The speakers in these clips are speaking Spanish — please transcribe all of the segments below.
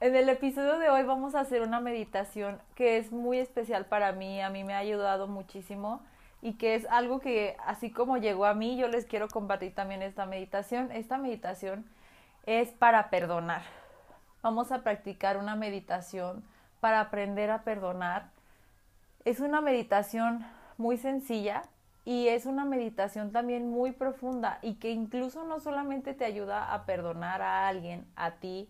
En el episodio de hoy vamos a hacer una meditación que es muy especial para mí, a mí me ha ayudado muchísimo y que es algo que así como llegó a mí, yo les quiero compartir también esta meditación. Esta meditación es para perdonar. Vamos a practicar una meditación para aprender a perdonar. Es una meditación muy sencilla y es una meditación también muy profunda y que incluso no solamente te ayuda a perdonar a alguien, a ti,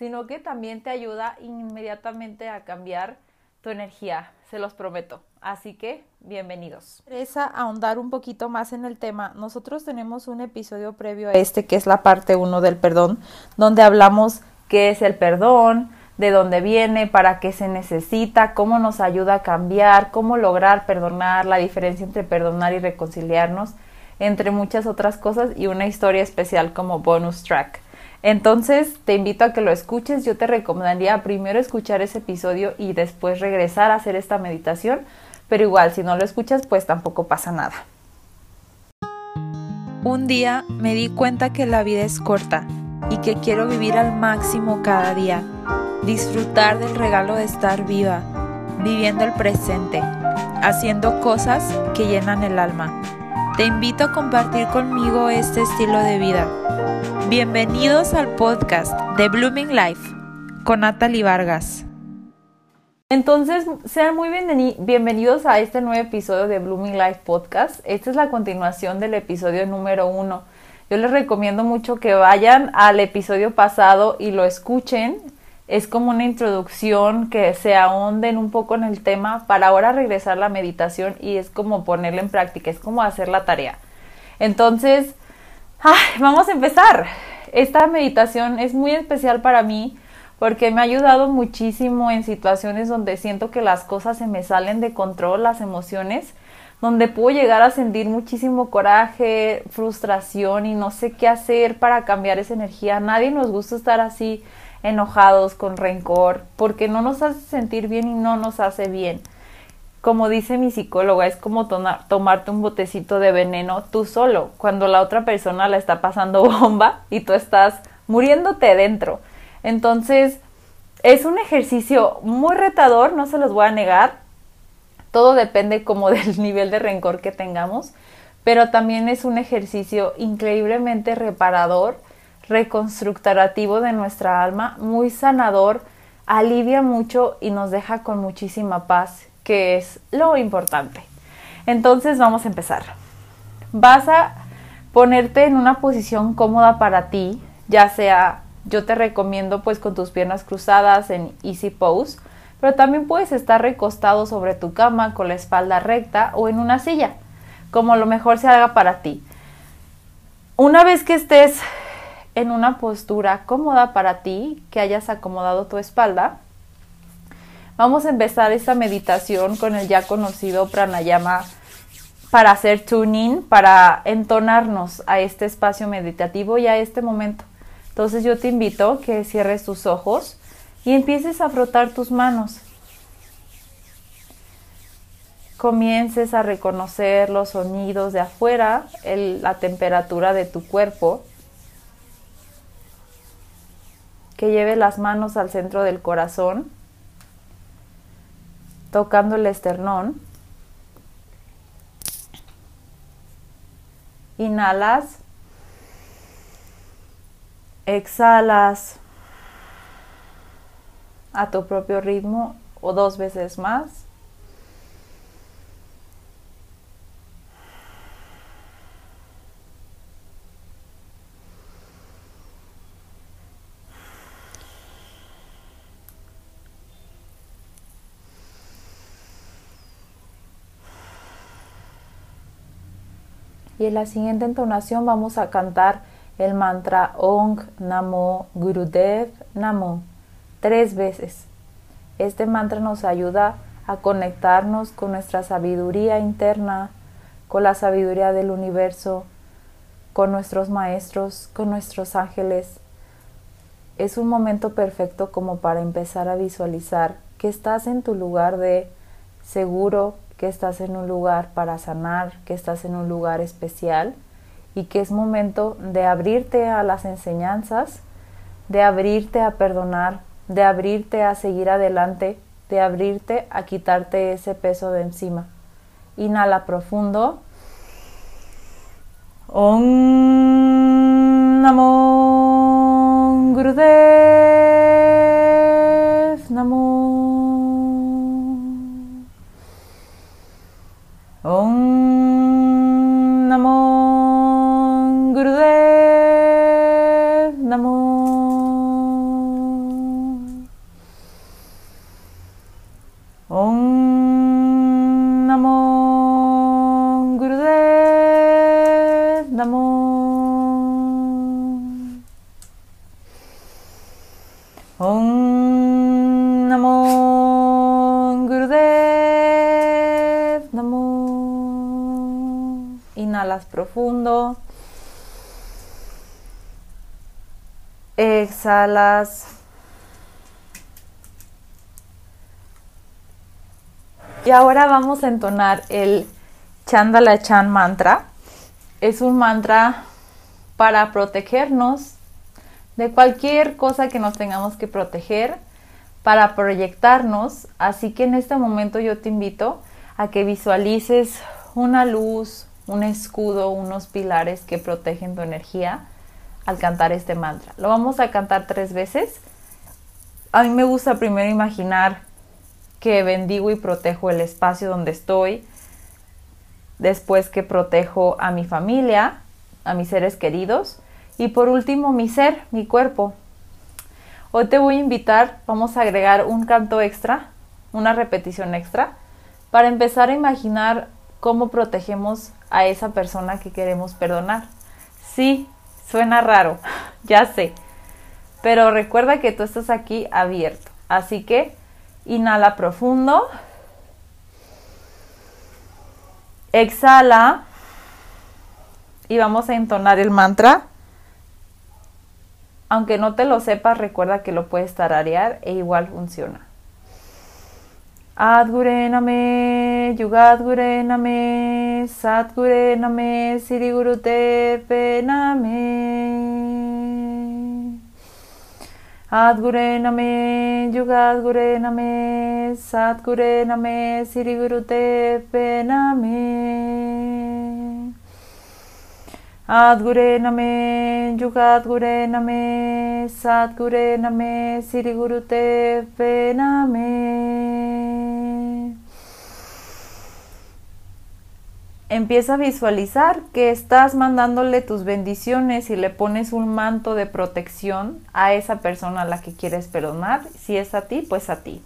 sino que también te ayuda inmediatamente a cambiar tu energía, se los prometo. Así que, bienvenidos. Interesa ahondar un poquito más en el tema. Nosotros tenemos un episodio previo a este, que es la parte 1 del perdón, donde hablamos qué es el perdón, de dónde viene, para qué se necesita, cómo nos ayuda a cambiar, cómo lograr perdonar, la diferencia entre perdonar y reconciliarnos, entre muchas otras cosas y una historia especial como bonus track. Entonces te invito a que lo escuches. Yo te recomendaría primero escuchar ese episodio y después regresar a hacer esta meditación. Pero igual, si no lo escuchas, pues tampoco pasa nada. Un día me di cuenta que la vida es corta y que quiero vivir al máximo cada día. Disfrutar del regalo de estar viva, viviendo el presente, haciendo cosas que llenan el alma. Te invito a compartir conmigo este estilo de vida Bienvenidos al podcast de Blooming Life con Natalie Vargas. Entonces, sean muy bienvenidos a este nuevo episodio de Blooming Life Podcast. Esta es la continuación del episodio número uno. Yo les recomiendo mucho que vayan al episodio pasado y lo escuchen. Es como una introducción que se ahonden un poco en el tema para ahora regresar a la meditación y es como ponerla en práctica, es como hacer la tarea. Entonces, vamos a empezar. Esta meditación es muy especial para mí porque me ha ayudado muchísimo en situaciones donde siento que las cosas se me salen de control, las emociones, donde puedo llegar a sentir muchísimo coraje, frustración y no sé qué hacer para cambiar esa energía. nadie nos gusta estar así enojados, con rencor, porque no nos hace sentir bien y no nos hace bien como dice mi psicóloga, es como tomarte un botecito de veneno tú solo, cuando la otra persona la está pasando bomba y tú estás muriéndote dentro. Entonces, es un ejercicio muy retador, no se los voy a negar. Todo depende como del nivel de rencor que tengamos, pero también es un ejercicio increíblemente reparador, reconstructorativo de nuestra alma, muy sanador, alivia mucho y nos deja con muchísima paz que es lo importante. Entonces vamos a empezar. Vas a ponerte en una posición cómoda para ti, ya sea, yo te recomiendo pues con tus piernas cruzadas en easy pose, pero también puedes estar recostado sobre tu cama con la espalda recta o en una silla, como lo mejor se haga para ti. Una vez que estés en una postura cómoda para ti, que hayas acomodado tu espalda, Vamos a empezar esta meditación con el ya conocido pranayama para hacer tuning, para entonarnos a este espacio meditativo y a este momento. Entonces yo te invito que cierres tus ojos y empieces a frotar tus manos. Comiences a reconocer los sonidos de afuera, la temperatura de tu cuerpo. Que lleve las manos al centro del corazón tocando el esternón. Inhalas. Exhalas a tu propio ritmo o dos veces más. Y en la siguiente entonación vamos a cantar el mantra Ong Namo Gurudev Namo tres veces. Este mantra nos ayuda a conectarnos con nuestra sabiduría interna, con la sabiduría del universo, con nuestros maestros, con nuestros ángeles. Es un momento perfecto como para empezar a visualizar que estás en tu lugar de seguro, que estás en un lugar para sanar, que estás en un lugar especial y que es momento de abrirte a las enseñanzas, de abrirte a perdonar, de abrirte a seguir adelante, de abrirte a quitarte ese peso de encima. Inhala profundo. Om Namo Gurudev Namo Om profundo. Exhalas. Y ahora vamos a entonar el Chandala Chan mantra. Es un mantra para protegernos de cualquier cosa que nos tengamos que proteger, para proyectarnos. Así que en este momento yo te invito a que visualices una luz, un escudo, unos pilares que protegen tu energía al cantar este mantra. Lo vamos a cantar tres veces. A mí me gusta primero imaginar que bendigo y protejo el espacio donde estoy, después que protejo a mi familia, a mis seres queridos y por último mi ser, mi cuerpo. Hoy te voy a invitar, vamos a agregar un canto extra, una repetición extra, para empezar a imaginar cómo protegemos a esa persona que queremos perdonar. Sí, suena raro, ya sé, pero recuerda que tú estás aquí abierto, así que Inhala profundo. Exhala. Y vamos a entonar el mantra. Aunque no te lo sepas, recuerda que lo puedes tararear e igual funciona. Adgurename, Yugadgurename, Satgurename, Sirigurutepename. Adgurename, Yugadgurename, Satgurename, Sirigurutepename. Adgurename, Yugadgurename, Satgurename, Sirigurutepename. Empieza a visualizar que estás mandándole tus bendiciones y le pones un manto de protección a esa persona a la que quieres perdonar. Si es a ti, pues a ti.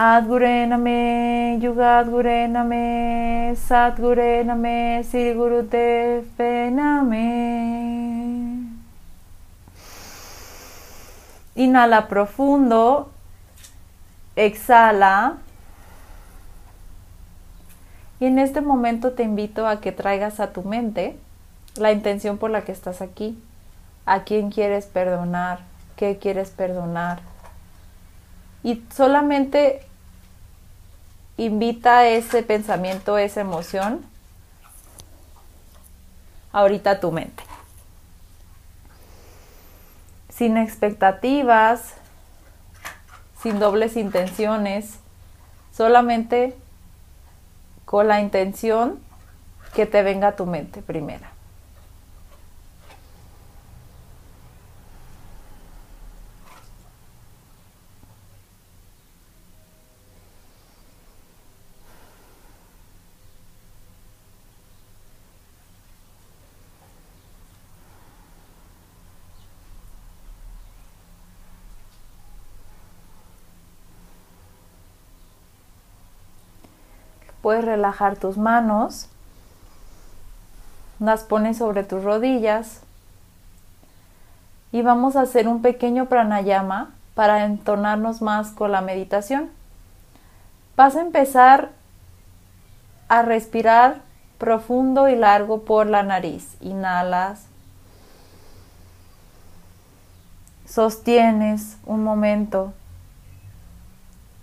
Adgurename, Yugadgurename, Satgurename, Sirigurutepename. Inhala profundo. Exhala. Y en este momento te invito a que traigas a tu mente la intención por la que estás aquí, a quién quieres perdonar, qué quieres perdonar. Y solamente invita ese pensamiento, esa emoción, ahorita a tu mente. Sin expectativas, sin dobles intenciones, solamente con la intención que te venga a tu mente primera. Puedes relajar tus manos, las pones sobre tus rodillas y vamos a hacer un pequeño pranayama para entonarnos más con la meditación. Vas a empezar a respirar profundo y largo por la nariz. Inhalas. Sostienes un momento.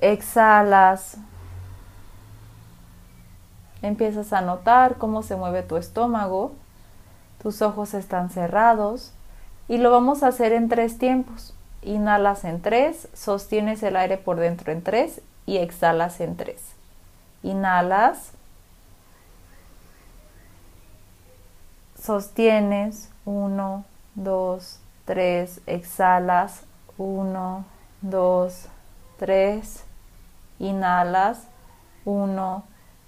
Exhalas. Empiezas a notar cómo se mueve tu estómago, tus ojos están cerrados y lo vamos a hacer en tres tiempos. inhalas en 3, sostienes el aire por dentro en 3 y exhalas en 3. Inhalas, sostienes 1, 2, 3, exhalas 1, 2, 3, inhalas 1,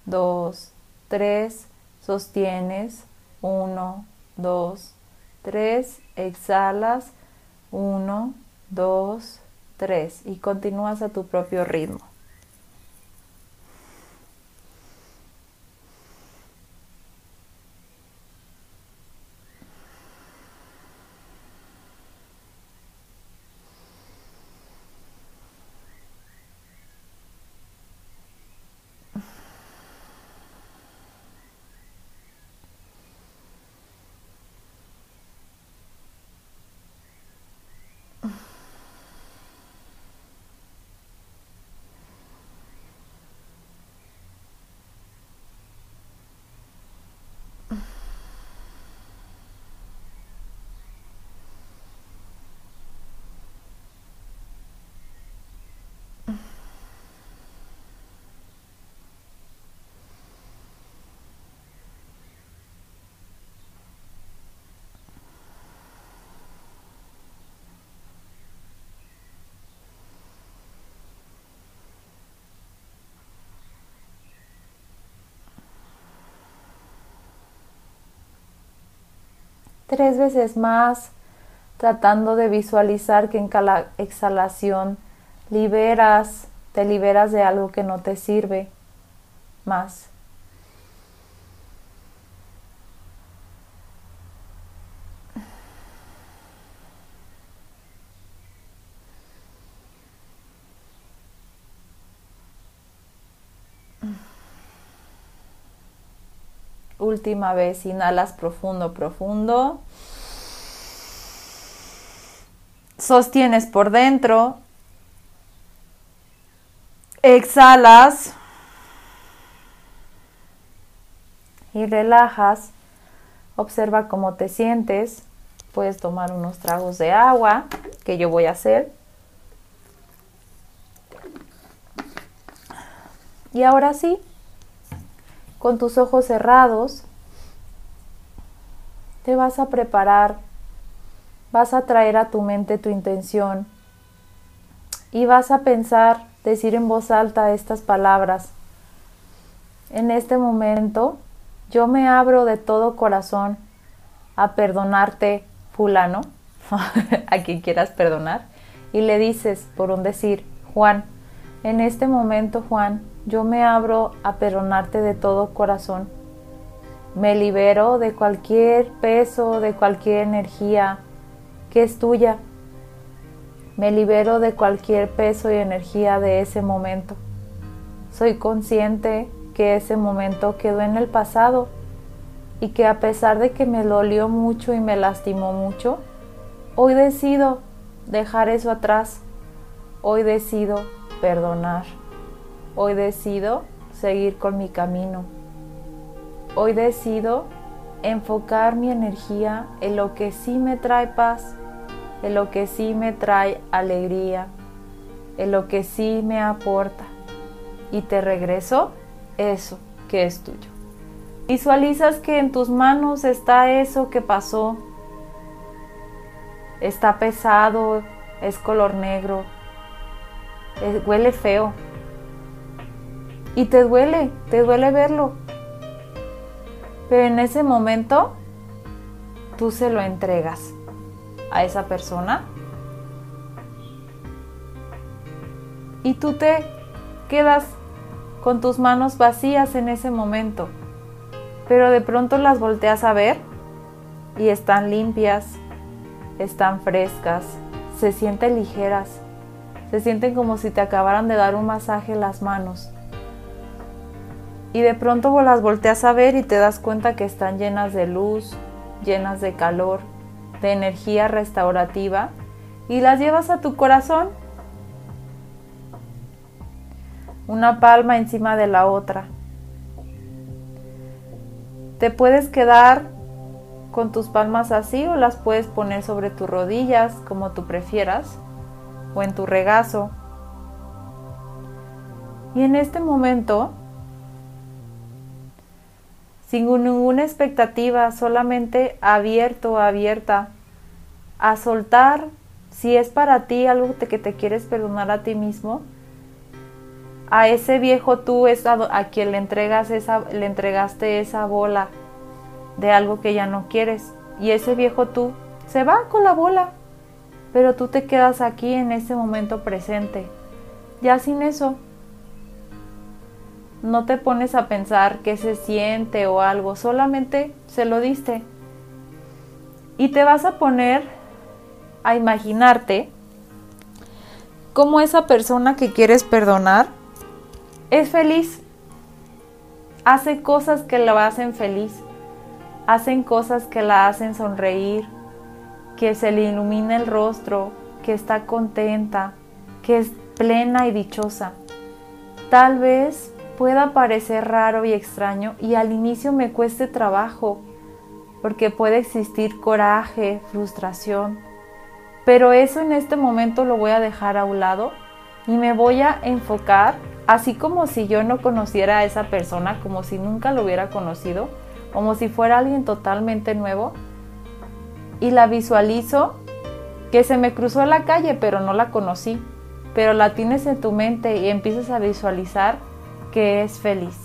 2, 3, sostienes 1, 2, 3, exhalas 1, 2, 3 y continúas a tu propio ritmo. Tres veces más, tratando de visualizar que en cada exhalación liberas, te liberas de algo que no te sirve más. Última vez, inhalas profundo, profundo. Sostienes por dentro. Exhalas. Y relajas. Observa cómo te sientes. Puedes tomar unos tragos de agua, que yo voy a hacer. Y ahora sí, con tus ojos cerrados, te vas a preparar, vas a traer a tu mente tu intención y vas a pensar, decir en voz alta estas palabras. En este momento yo me abro de todo corazón a perdonarte, fulano, a quien quieras perdonar, y le dices, por un decir, Juan, en este momento, Juan, yo me abro a perdonarte de todo corazón. Me libero de cualquier peso, de cualquier energía que es tuya. Me libero de cualquier peso y energía de ese momento. Soy consciente que ese momento quedó en el pasado y que a pesar de que me dolió mucho y me lastimó mucho, hoy decido dejar eso atrás. Hoy decido perdonar. Hoy decido seguir con mi camino. Hoy decido enfocar mi energía en lo que sí me trae paz, en lo que sí me trae alegría, en lo que sí me aporta. Y te regreso eso que es tuyo. Visualizas que en tus manos está eso que pasó. Está pesado, es color negro, huele feo, y te duele, te duele verlo. Pero en ese momento tú se lo entregas a esa persona y tú te quedas con tus manos vacías en ese momento. Pero de pronto las volteas a ver y están limpias, están frescas, se sienten ligeras, se sienten como si te acabaran de dar un masaje en las manos y de pronto las volteas a ver y te das cuenta que están llenas de luz, llenas de calor, de energía restaurativa y las llevas a tu corazón, una palma encima de la otra. Te puedes quedar con tus palmas así o las puedes poner sobre tus rodillas como tú prefieras o en tu regazo. Y en este momento, sin ninguna expectativa, solamente abierto abierta a soltar si es para ti algo que te quieres perdonar a ti mismo, a ese viejo tú es a, quien le, entregas esa, le entregaste esa bola de algo que ya no quieres. Y ese viejo tú se va con la bola, pero tú te quedas aquí en ese momento presente. Ya sin eso, no te pones a pensar qué se siente o algo, solamente se lo diste. Y te vas a poner a imaginarte cómo esa persona que quieres perdonar es feliz. Hace cosas que la hacen feliz. Hacen cosas que la hacen sonreír, que se le ilumina el rostro, que está contenta, que es plena y dichosa. Tal vez pueda parecer raro y extraño y al inicio me cueste trabajo, porque puede existir coraje, frustración, pero eso en este momento lo voy a dejar a un lado y me voy a enfocar así como si yo no conociera a esa persona, como si nunca lo hubiera conocido, como si fuera alguien totalmente nuevo, y la visualizo que se me cruzó en la calle, pero no la conocí, pero la tienes en tu mente y empiezas a visualizar que es feliz.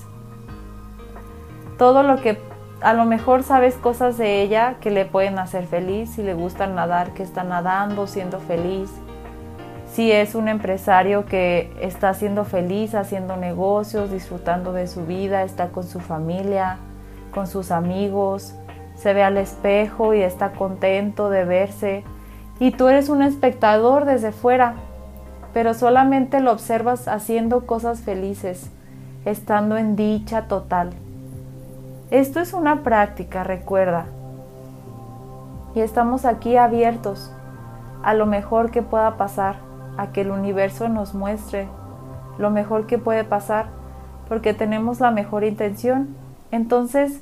Todo lo que a lo mejor sabes cosas de ella que le pueden hacer feliz, si le gusta nadar, que está nadando, siendo feliz, si es un empresario que está siendo feliz, haciendo negocios, disfrutando de su vida, está con su familia, con sus amigos, se ve al espejo y está contento de verse. Y tú eres un espectador desde fuera, pero solamente lo observas haciendo cosas felices, estando en dicha total. Esto es una práctica, recuerda. Y estamos aquí abiertos a lo mejor que pueda pasar a que el universo nos muestre lo mejor que puede pasar porque tenemos la mejor intención. Entonces,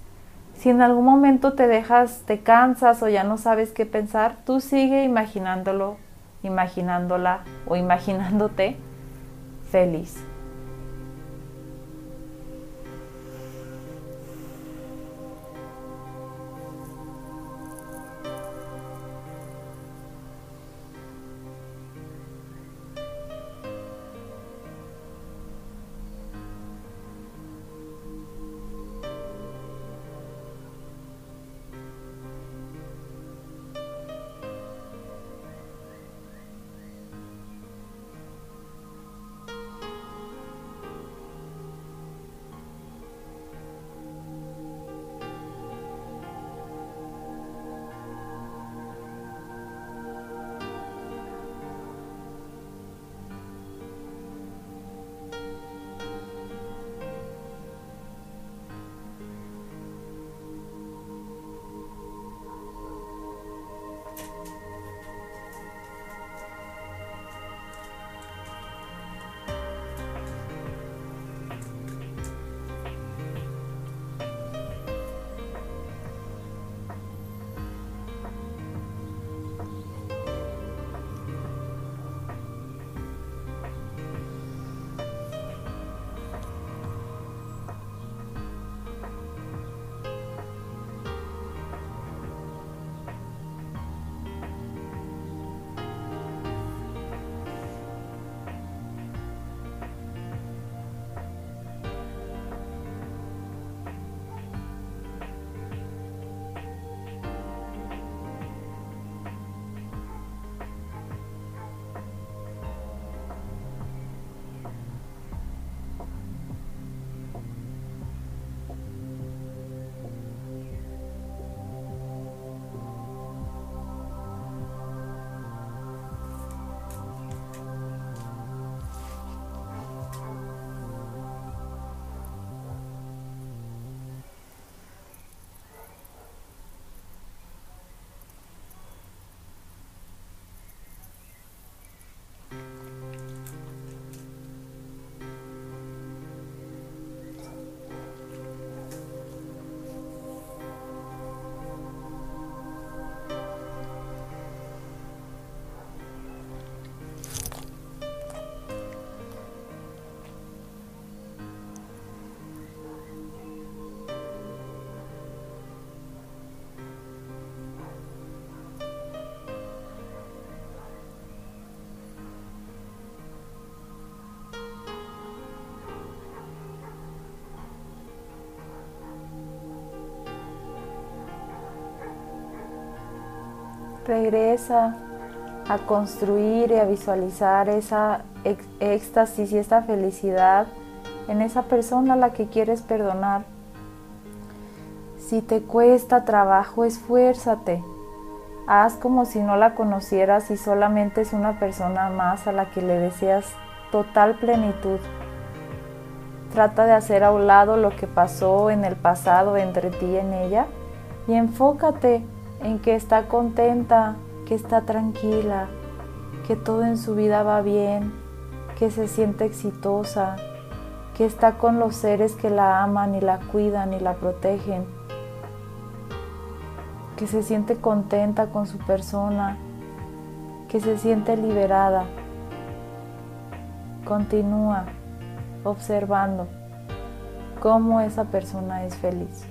si en algún momento te dejas, te cansas o ya no sabes qué pensar, tú sigue imaginándolo, imaginándola o imaginándote feliz. Regresa a construir y a visualizar esa éxtasis y esta felicidad en esa persona a la que quieres perdonar. Si te cuesta trabajo, esfuérzate. Haz como si no la conocieras y solamente es una persona más a la que le deseas total plenitud. Trata de hacer a un lado lo que pasó en el pasado entre ti y ella y enfócate en que está contenta, que está tranquila, que todo en su vida va bien, que se siente exitosa, que está con los seres que la aman y la cuidan y la protegen, que se siente contenta con su persona, que se siente liberada. Continúa observando cómo esa persona es feliz.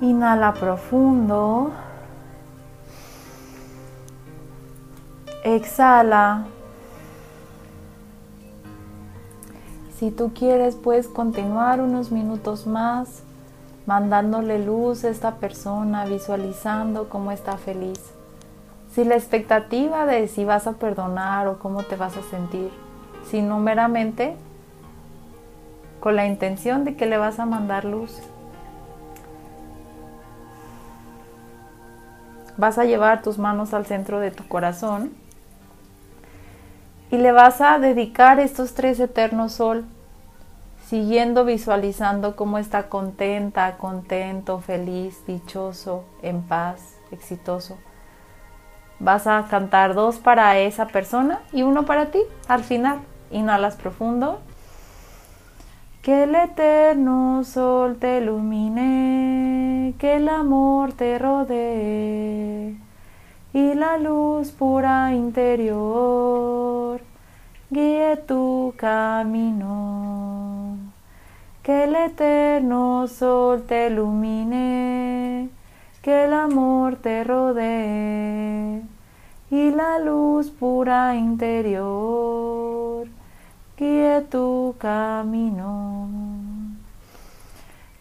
Inhala profundo. Exhala. Si tú quieres, puedes continuar unos minutos más mandándole luz a esta persona, visualizando cómo está feliz. Si la expectativa de si vas a perdonar o cómo te vas a sentir, sino meramente con la intención de que le vas a mandar luz. Vas a llevar tus manos al centro de tu corazón y le vas a dedicar estos tres eternos sol, siguiendo visualizando cómo está contenta, contento, feliz, dichoso, en paz, exitoso. Vas a cantar dos para esa persona y uno para ti al final. Inhalas profundo. Que el eterno sol te ilumine, que el amor te rodee y la luz pura interior guíe tu camino. Que el eterno sol te ilumine, que el amor te rodee y la luz pura interior guíe tu camino.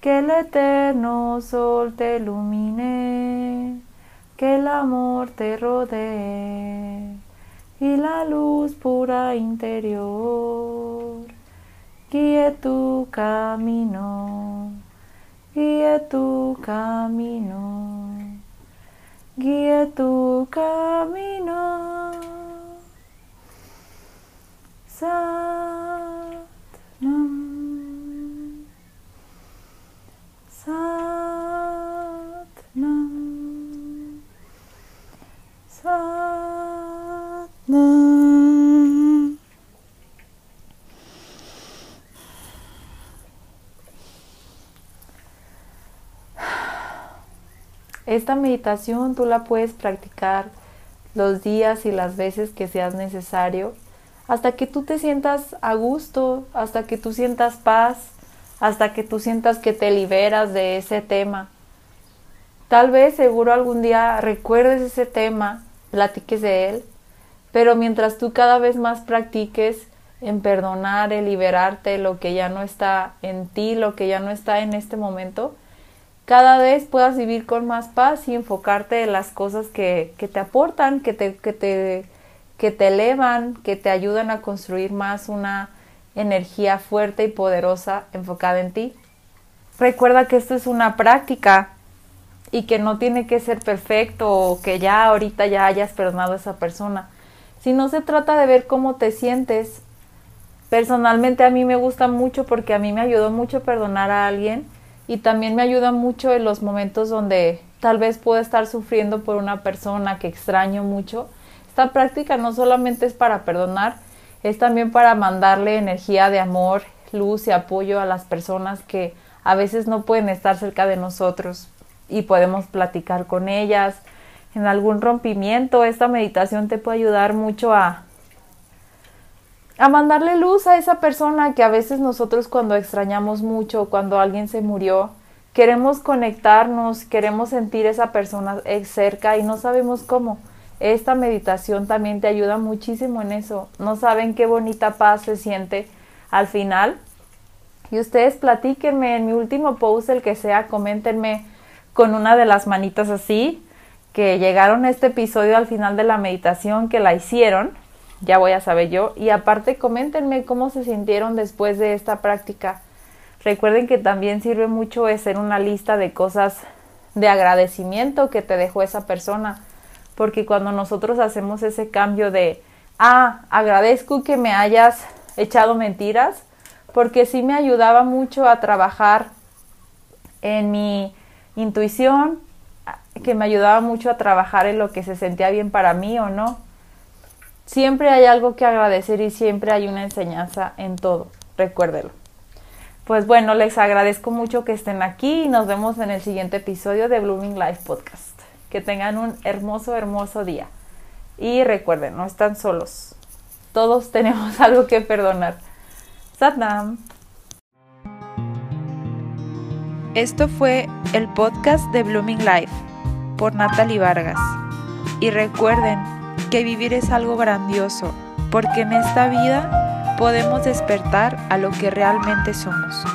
Que el eterno sol te ilumine, que el amor te rodee y la luz pura interior guíe tu camino, guíe tu camino, guíe tu camino. Esta meditación tú la puedes practicar los días y las veces que seas necesario hasta que tú te sientas a gusto, hasta que tú sientas paz, hasta que tú sientas que te liberas de ese tema. Tal vez seguro algún día recuerdes ese tema, platiques de él, pero mientras tú cada vez más practiques en perdonar, en liberarte lo que ya no está en ti, lo que ya no está en este momento, cada vez puedas vivir con más paz y enfocarte en las cosas que, que te aportan, que te, que te que te elevan, que te ayudan a construir más una energía fuerte y poderosa enfocada en ti. Recuerda que esto es una práctica y que no tiene que ser perfecto o que ya ahorita ya hayas perdonado a esa persona. Si no se trata de ver cómo te sientes. Personalmente a mí me gusta mucho porque a mí me ayudó mucho perdonar a alguien y también me ayuda mucho en los momentos donde tal vez puedo estar sufriendo por una persona que extraño mucho esta práctica no solamente es para perdonar, es también para mandarle energía de amor, luz y apoyo a las personas que a veces no pueden estar cerca de nosotros y podemos platicar con ellas. En algún rompimiento, esta meditación te puede ayudar mucho a, a mandarle luz a esa persona que a veces nosotros cuando extrañamos mucho, cuando alguien se murió, queremos conectarnos, queremos sentir esa persona cerca y no sabemos cómo. Esta meditación también te ayuda muchísimo en eso. No saben qué bonita paz se siente al final. Y ustedes platíquenme en mi último post, el que sea, coméntenme con una de las manitas así, que llegaron a este episodio al final de la meditación, que la hicieron, ya voy a saber yo. Y aparte, coméntenme cómo se sintieron después de esta práctica. Recuerden que también sirve mucho hacer una lista de cosas de agradecimiento que te dejó esa persona porque cuando nosotros hacemos ese cambio de, ah, agradezco que me hayas echado mentiras, porque sí me ayudaba mucho a trabajar en mi intuición, que me ayudaba mucho a trabajar en lo que se sentía bien para mí o no. Siempre hay algo que agradecer y siempre hay una enseñanza en todo, recuérdelo. Pues bueno, les agradezco mucho que estén aquí y nos vemos en el siguiente episodio de Blooming Life Podcast. Que tengan un hermoso, hermoso día. Y recuerden, no están solos. Todos tenemos algo que perdonar. Satnam. Esto fue el podcast de Blooming Life por Natalie Vargas. Y recuerden que vivir es algo grandioso, porque en esta vida podemos despertar a lo que realmente somos.